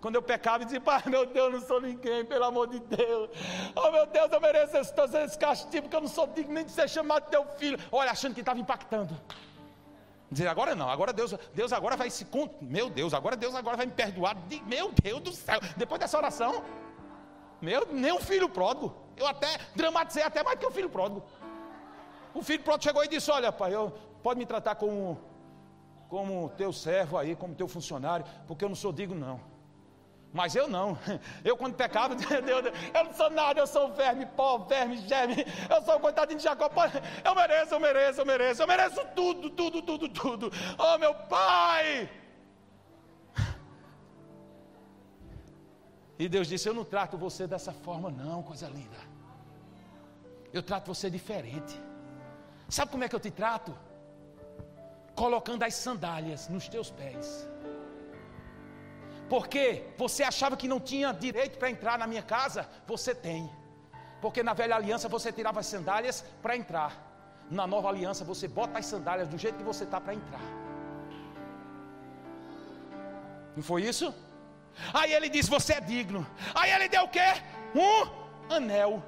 Quando eu pecava e dizia, pai, meu Deus, eu não sou ninguém, pelo amor de Deus. Oh meu Deus, eu mereço esse, esse castigo, porque eu não sou digno nem de ser chamado teu filho. Olha, achando que estava impactando. Dizer, agora não, agora Deus, Deus agora vai se. Meu Deus, agora Deus agora vai me perdoar. Meu Deus do céu. Depois dessa oração, meu, nem o filho pródigo. Eu até dramatizei até mais que o filho pródigo. O filho pródigo chegou e disse: Olha, pai, eu, pode me tratar como, como teu servo aí, como teu funcionário, porque eu não sou digno, não. Mas eu não. Eu, quando pecava, eu não sou nada, eu sou verme, pó, verme, germe. Eu sou um coitadinho de Jacó. Eu mereço, eu mereço, eu mereço. Eu mereço tudo, tudo, tudo, tudo. Oh, meu pai! E Deus disse: Eu não trato você dessa forma, não, coisa linda. Eu trato você diferente. Sabe como é que eu te trato? Colocando as sandálias nos teus pés. Porque você achava que não tinha direito para entrar na minha casa, você tem. Porque na velha aliança você tirava as sandálias para entrar. Na nova aliança você bota as sandálias do jeito que você está para entrar. Não foi isso? Aí ele disse: Você é digno. Aí ele deu o quê? Um anel.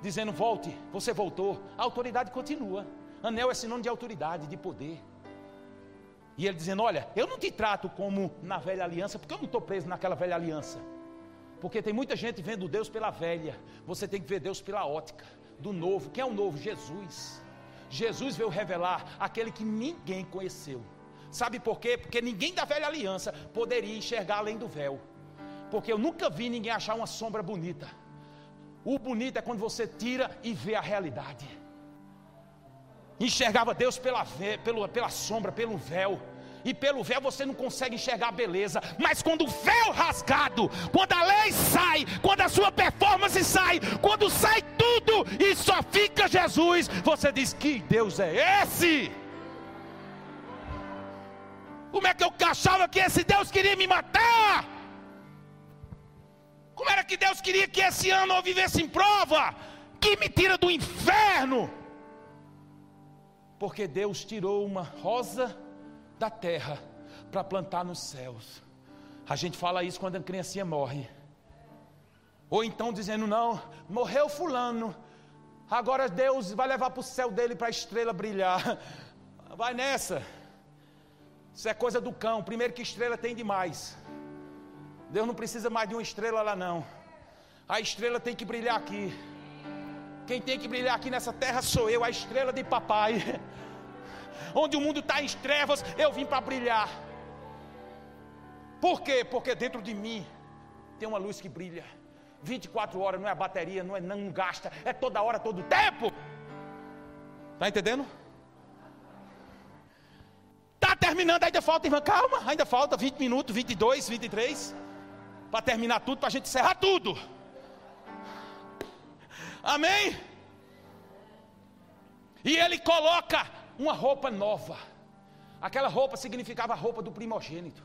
Dizendo: Volte. Você voltou. A autoridade continua. Anel é sinônimo de autoridade, de poder. E ele dizendo: Olha, eu não te trato como na velha aliança, porque eu não estou preso naquela velha aliança. Porque tem muita gente vendo Deus pela velha. Você tem que ver Deus pela ótica do novo. Quem é o novo? Jesus. Jesus veio revelar aquele que ninguém conheceu. Sabe por quê? Porque ninguém da velha aliança poderia enxergar além do véu. Porque eu nunca vi ninguém achar uma sombra bonita. O bonito é quando você tira e vê a realidade. Enxergava Deus pela, pela, pela sombra, pelo véu e pelo véu você não consegue enxergar a beleza, mas quando o véu rasgado, quando a lei sai, quando a sua performance sai, quando sai tudo e só fica Jesus, você diz: Que Deus é esse? Como é que eu achava que esse Deus queria me matar? Como era que Deus queria que esse ano eu vivesse em prova? Que me tira do inferno. Porque Deus tirou uma rosa da terra para plantar nos céus. A gente fala isso quando a criancinha morre. Ou então dizendo, não, morreu fulano. Agora Deus vai levar para o céu dele para a estrela brilhar. Vai nessa. Isso é coisa do cão. Primeiro que estrela tem demais. Deus não precisa mais de uma estrela lá não. A estrela tem que brilhar aqui. Quem tem que brilhar aqui nessa terra sou eu, a estrela de papai. onde o mundo está em trevas, eu vim para brilhar. Por quê? Porque dentro de mim tem uma luz que brilha. 24 horas não é bateria, não é não gasta, é toda hora, todo tempo. Está entendendo? Terminando, ainda falta, irmã, calma, ainda falta 20 minutos, 22, 23, para terminar tudo, para a gente encerrar tudo. Amém? E ele coloca uma roupa nova. Aquela roupa significava a roupa do primogênito.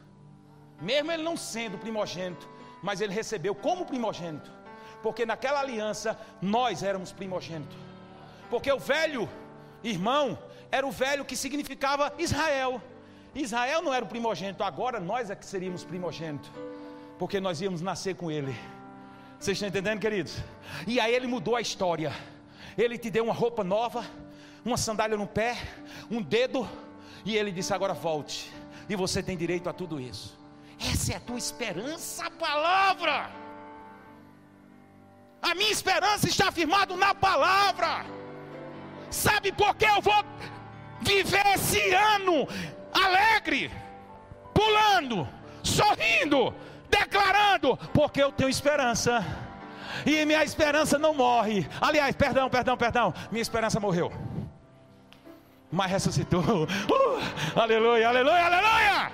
Mesmo ele não sendo primogênito, mas ele recebeu como primogênito. Porque naquela aliança nós éramos primogênito. Porque o velho irmão era o velho que significava Israel. Israel não era o primogênito, agora nós é que seríamos primogênito. Porque nós íamos nascer com ele. Vocês estão entendendo, queridos? E aí ele mudou a história. Ele te deu uma roupa nova, uma sandália no pé, um dedo, e ele disse: agora volte. E você tem direito a tudo isso. Essa é a tua esperança, a palavra. A minha esperança está firmada na palavra. Sabe por que eu vou viver esse ano alegre, pulando, sorrindo, declarando, porque eu tenho esperança. E minha esperança não morre. Aliás, perdão, perdão, perdão. Minha esperança morreu. Mas ressuscitou. Uh, aleluia, aleluia, aleluia.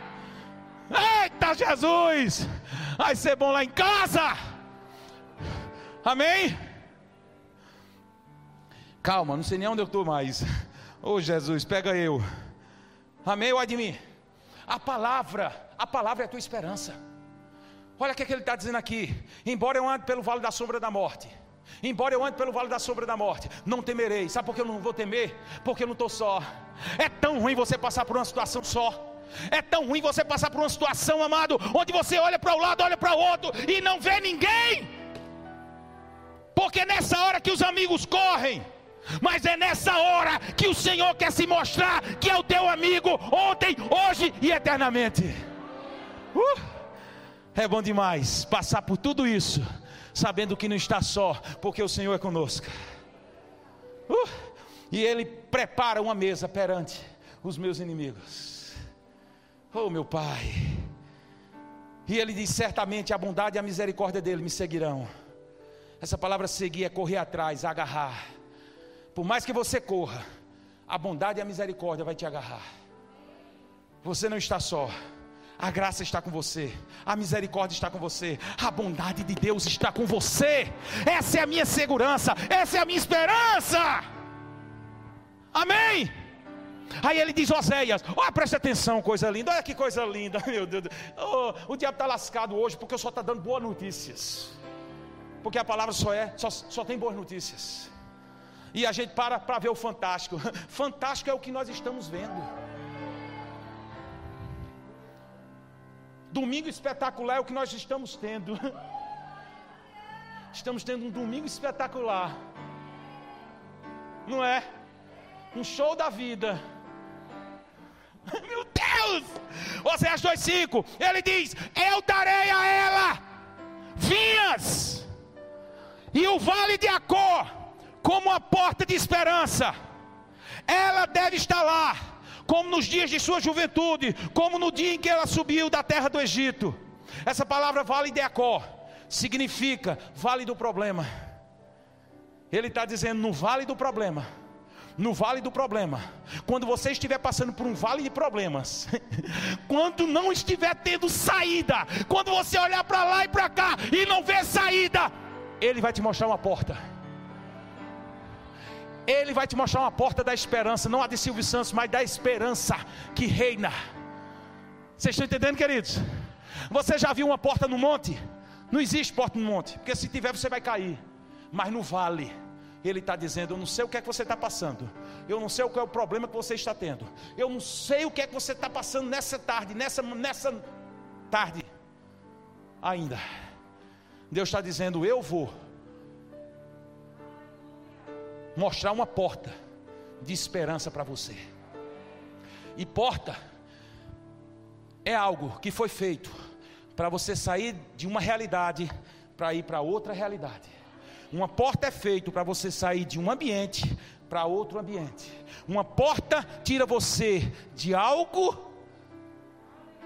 Eita Jesus! Vai ser bom lá em casa. Amém? Calma, não sei nem onde eu estou mais. Ô oh, Jesus, pega eu. Amém ou mim? A palavra, a palavra é a tua esperança. Olha o que, é que ele está dizendo aqui. Embora eu ande pelo vale da sombra da morte. Embora eu ande pelo vale da sombra da morte, não temerei. Sabe por que eu não vou temer? Porque eu não estou só. É tão ruim você passar por uma situação só. É tão ruim você passar por uma situação, amado, onde você olha para um lado, olha para o outro e não vê ninguém. Porque nessa hora que os amigos correm, mas é nessa hora que o Senhor quer se mostrar que é o teu amigo ontem, hoje e eternamente. Uh, é bom demais passar por tudo isso, sabendo que não está só, porque o Senhor é conosco. Uh, e Ele prepara uma mesa perante os meus inimigos. Oh, meu Pai. E ele diz: certamente a bondade e a misericórdia dele me seguirão. Essa palavra seguir é correr atrás, agarrar. Por mais que você corra, a bondade e a misericórdia vai te agarrar. Você não está só. A graça está com você, a misericórdia está com você, a bondade de Deus está com você. Essa é a minha segurança, essa é a minha esperança. Amém. Aí ele diz, Oséias, olha, preste atenção, coisa linda, olha que coisa linda, meu Deus. Oh, o diabo está lascado hoje porque só está dando boas notícias. Porque a palavra só é, só, só tem boas notícias. E a gente para para ver o fantástico. Fantástico é o que nós estamos vendo. Domingo espetacular é o que nós estamos tendo. Estamos tendo um domingo espetacular. Não é? Um show da vida. Meu Deus! Oséias 2,5 ele diz: Eu darei a ela vinhas e o vale de Acor como uma porta de esperança. Ela deve estar lá, como nos dias de sua juventude, como no dia em que ela subiu da terra do Egito. Essa palavra vale de Acor significa vale do problema. Ele está dizendo no vale do problema no vale do problema, quando você estiver passando por um vale de problemas, quando não estiver tendo saída, quando você olhar para lá e para cá e não ver saída, Ele vai te mostrar uma porta. Ele vai te mostrar uma porta da esperança, não a de Silvio Santos, mas da esperança que reina. Vocês estão entendendo, queridos? Você já viu uma porta no monte? Não existe porta no monte, porque se tiver você vai cair. Mas no vale, ele está dizendo: Eu não sei o que é que você está passando, eu não sei qual é o problema que você está tendo, eu não sei o que é que você está passando nessa tarde, nessa, nessa tarde ainda. Deus está dizendo: Eu vou mostrar uma porta de esperança para você. E porta é algo que foi feito para você sair de uma realidade para ir para outra realidade. Uma porta é feita para você sair de um ambiente para outro ambiente. Uma porta tira você de algo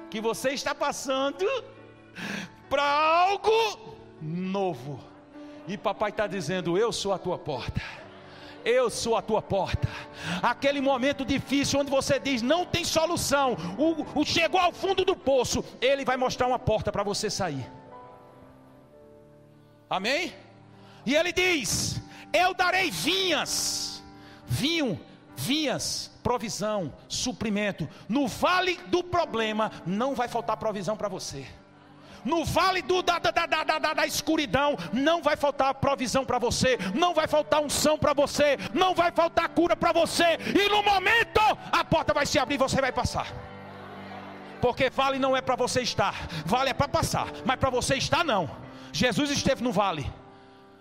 que você está passando para algo novo. E papai está dizendo: Eu sou a tua porta. Eu sou a tua porta. Aquele momento difícil onde você diz não tem solução, o, o chegou ao fundo do poço, ele vai mostrar uma porta para você sair. Amém? E ele diz: Eu darei vinhas, vinho, vinhas, provisão, suprimento. No vale do problema não vai faltar provisão para você no vale do, da, da, da, da, da escuridão, não vai faltar provisão para você, não vai faltar unção para você, não vai faltar cura para você, e no momento a porta vai se abrir e você vai passar. Porque vale não é para você estar, vale é para passar, mas para você estar não. Jesus esteve no vale,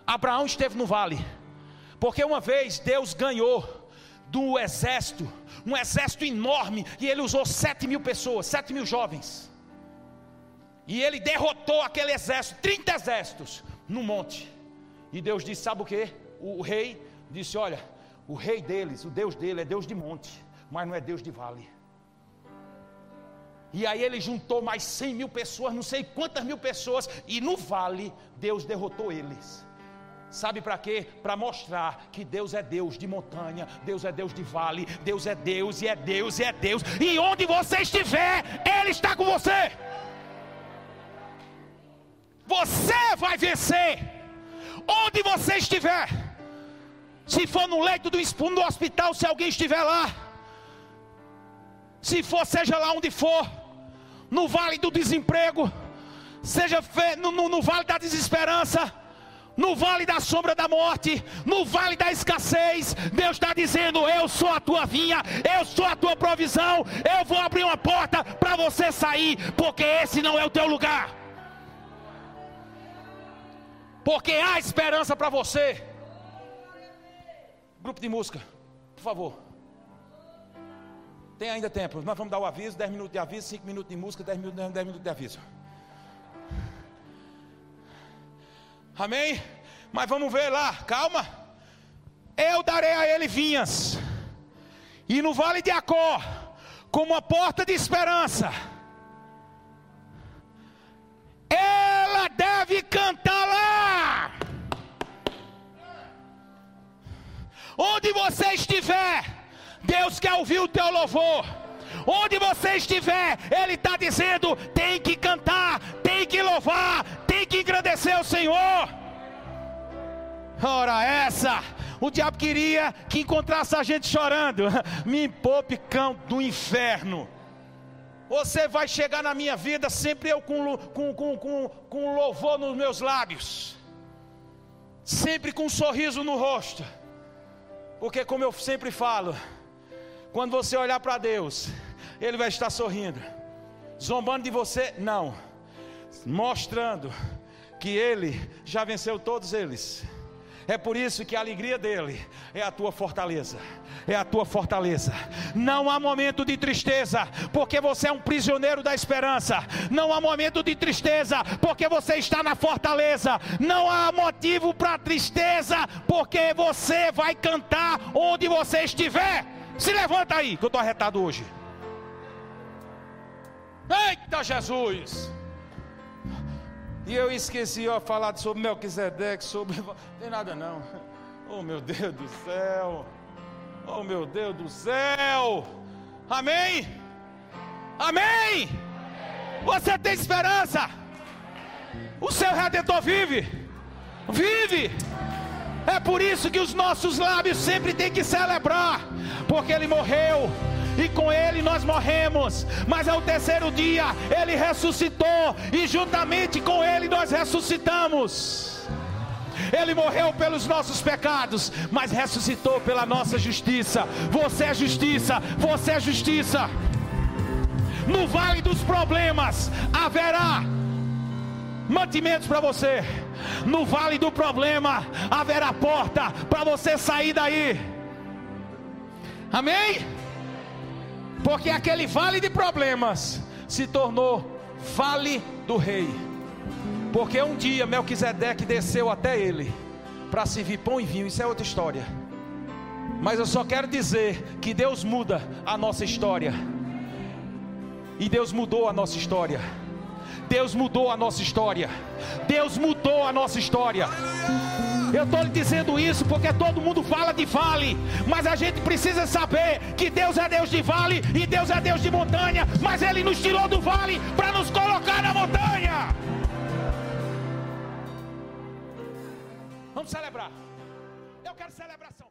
Abraão esteve no vale, porque uma vez Deus ganhou do exército, um exército enorme, e ele usou sete mil pessoas, sete mil jovens. E ele derrotou aquele exército, 30 exércitos, no monte. E Deus disse: Sabe o que? O rei disse: Olha, o rei deles, o Deus dele é Deus de monte, mas não é Deus de vale. E aí ele juntou mais 100 mil pessoas, não sei quantas mil pessoas, e no vale Deus derrotou eles. Sabe para quê? Para mostrar que Deus é Deus de montanha, Deus é Deus de vale, Deus é Deus e é Deus e é Deus, e onde você estiver, Ele está com você. Você vai vencer. Onde você estiver. Se for no leito do, no hospital, se alguém estiver lá. Se for, seja lá onde for. No vale do desemprego. Seja no, no, no vale da desesperança no vale da sombra da morte, no vale da escassez, Deus está dizendo: Eu sou a tua vinha, eu sou a tua provisão, eu vou abrir uma porta para você sair, porque esse não é o teu lugar porque há esperança para você. Grupo de música, por favor. Tem ainda tempo, nós vamos dar o aviso: 10 minutos de aviso, 5 minutos de música, 10 minutos, 10 minutos de aviso. Amém? Mas vamos ver lá, calma. Eu darei a ele vinhas, e no vale de Acó, como uma porta de esperança, ela deve cantar Onde você estiver, Deus quer ouvir o teu louvor. Onde você estiver, Ele está dizendo: tem que cantar, tem que louvar, tem que agradecer ao Senhor. Ora, essa. O diabo queria que encontrasse a gente chorando. Me poupe, cão do inferno. Você vai chegar na minha vida sempre eu com, com, com, com, com louvor nos meus lábios, sempre com um sorriso no rosto. Porque, como eu sempre falo, quando você olhar para Deus, Ele vai estar sorrindo, zombando de você, não, mostrando que Ele já venceu todos eles. É por isso que a alegria dele é a tua fortaleza. É a tua fortaleza. Não há momento de tristeza, porque você é um prisioneiro da esperança. Não há momento de tristeza, porque você está na fortaleza. Não há motivo para tristeza, porque você vai cantar onde você estiver. Se levanta aí, que eu estou arretado hoje. Eita Jesus! E eu esqueci, ó, falar sobre Melquisedeque, sobre. Tem nada não. Oh meu Deus do céu. Oh meu Deus do céu. Amém? Amém? Você tem esperança. O seu redentor vive. Vive. É por isso que os nossos lábios sempre têm que celebrar, porque ele morreu e com ele nós morremos, mas ao terceiro dia ele ressuscitou, e juntamente com ele nós ressuscitamos. Ele morreu pelos nossos pecados, mas ressuscitou pela nossa justiça. Você é justiça, você é justiça. No vale dos problemas haverá mantimentos para você. No vale do problema haverá porta para você sair daí. Amém? Porque aquele vale de problemas se tornou vale do rei. Porque um dia Melquisedeque desceu até ele para servir pão e vinho, isso é outra história. Mas eu só quero dizer que Deus muda a nossa história. E Deus mudou a nossa história. Deus mudou a nossa história. Deus mudou a nossa história. Eu estou lhe dizendo isso porque todo mundo fala de vale, mas a gente precisa saber que Deus é Deus de vale e Deus é Deus de montanha, mas Ele nos tirou do vale para nos colocar na montanha. Vamos celebrar. Eu quero celebração.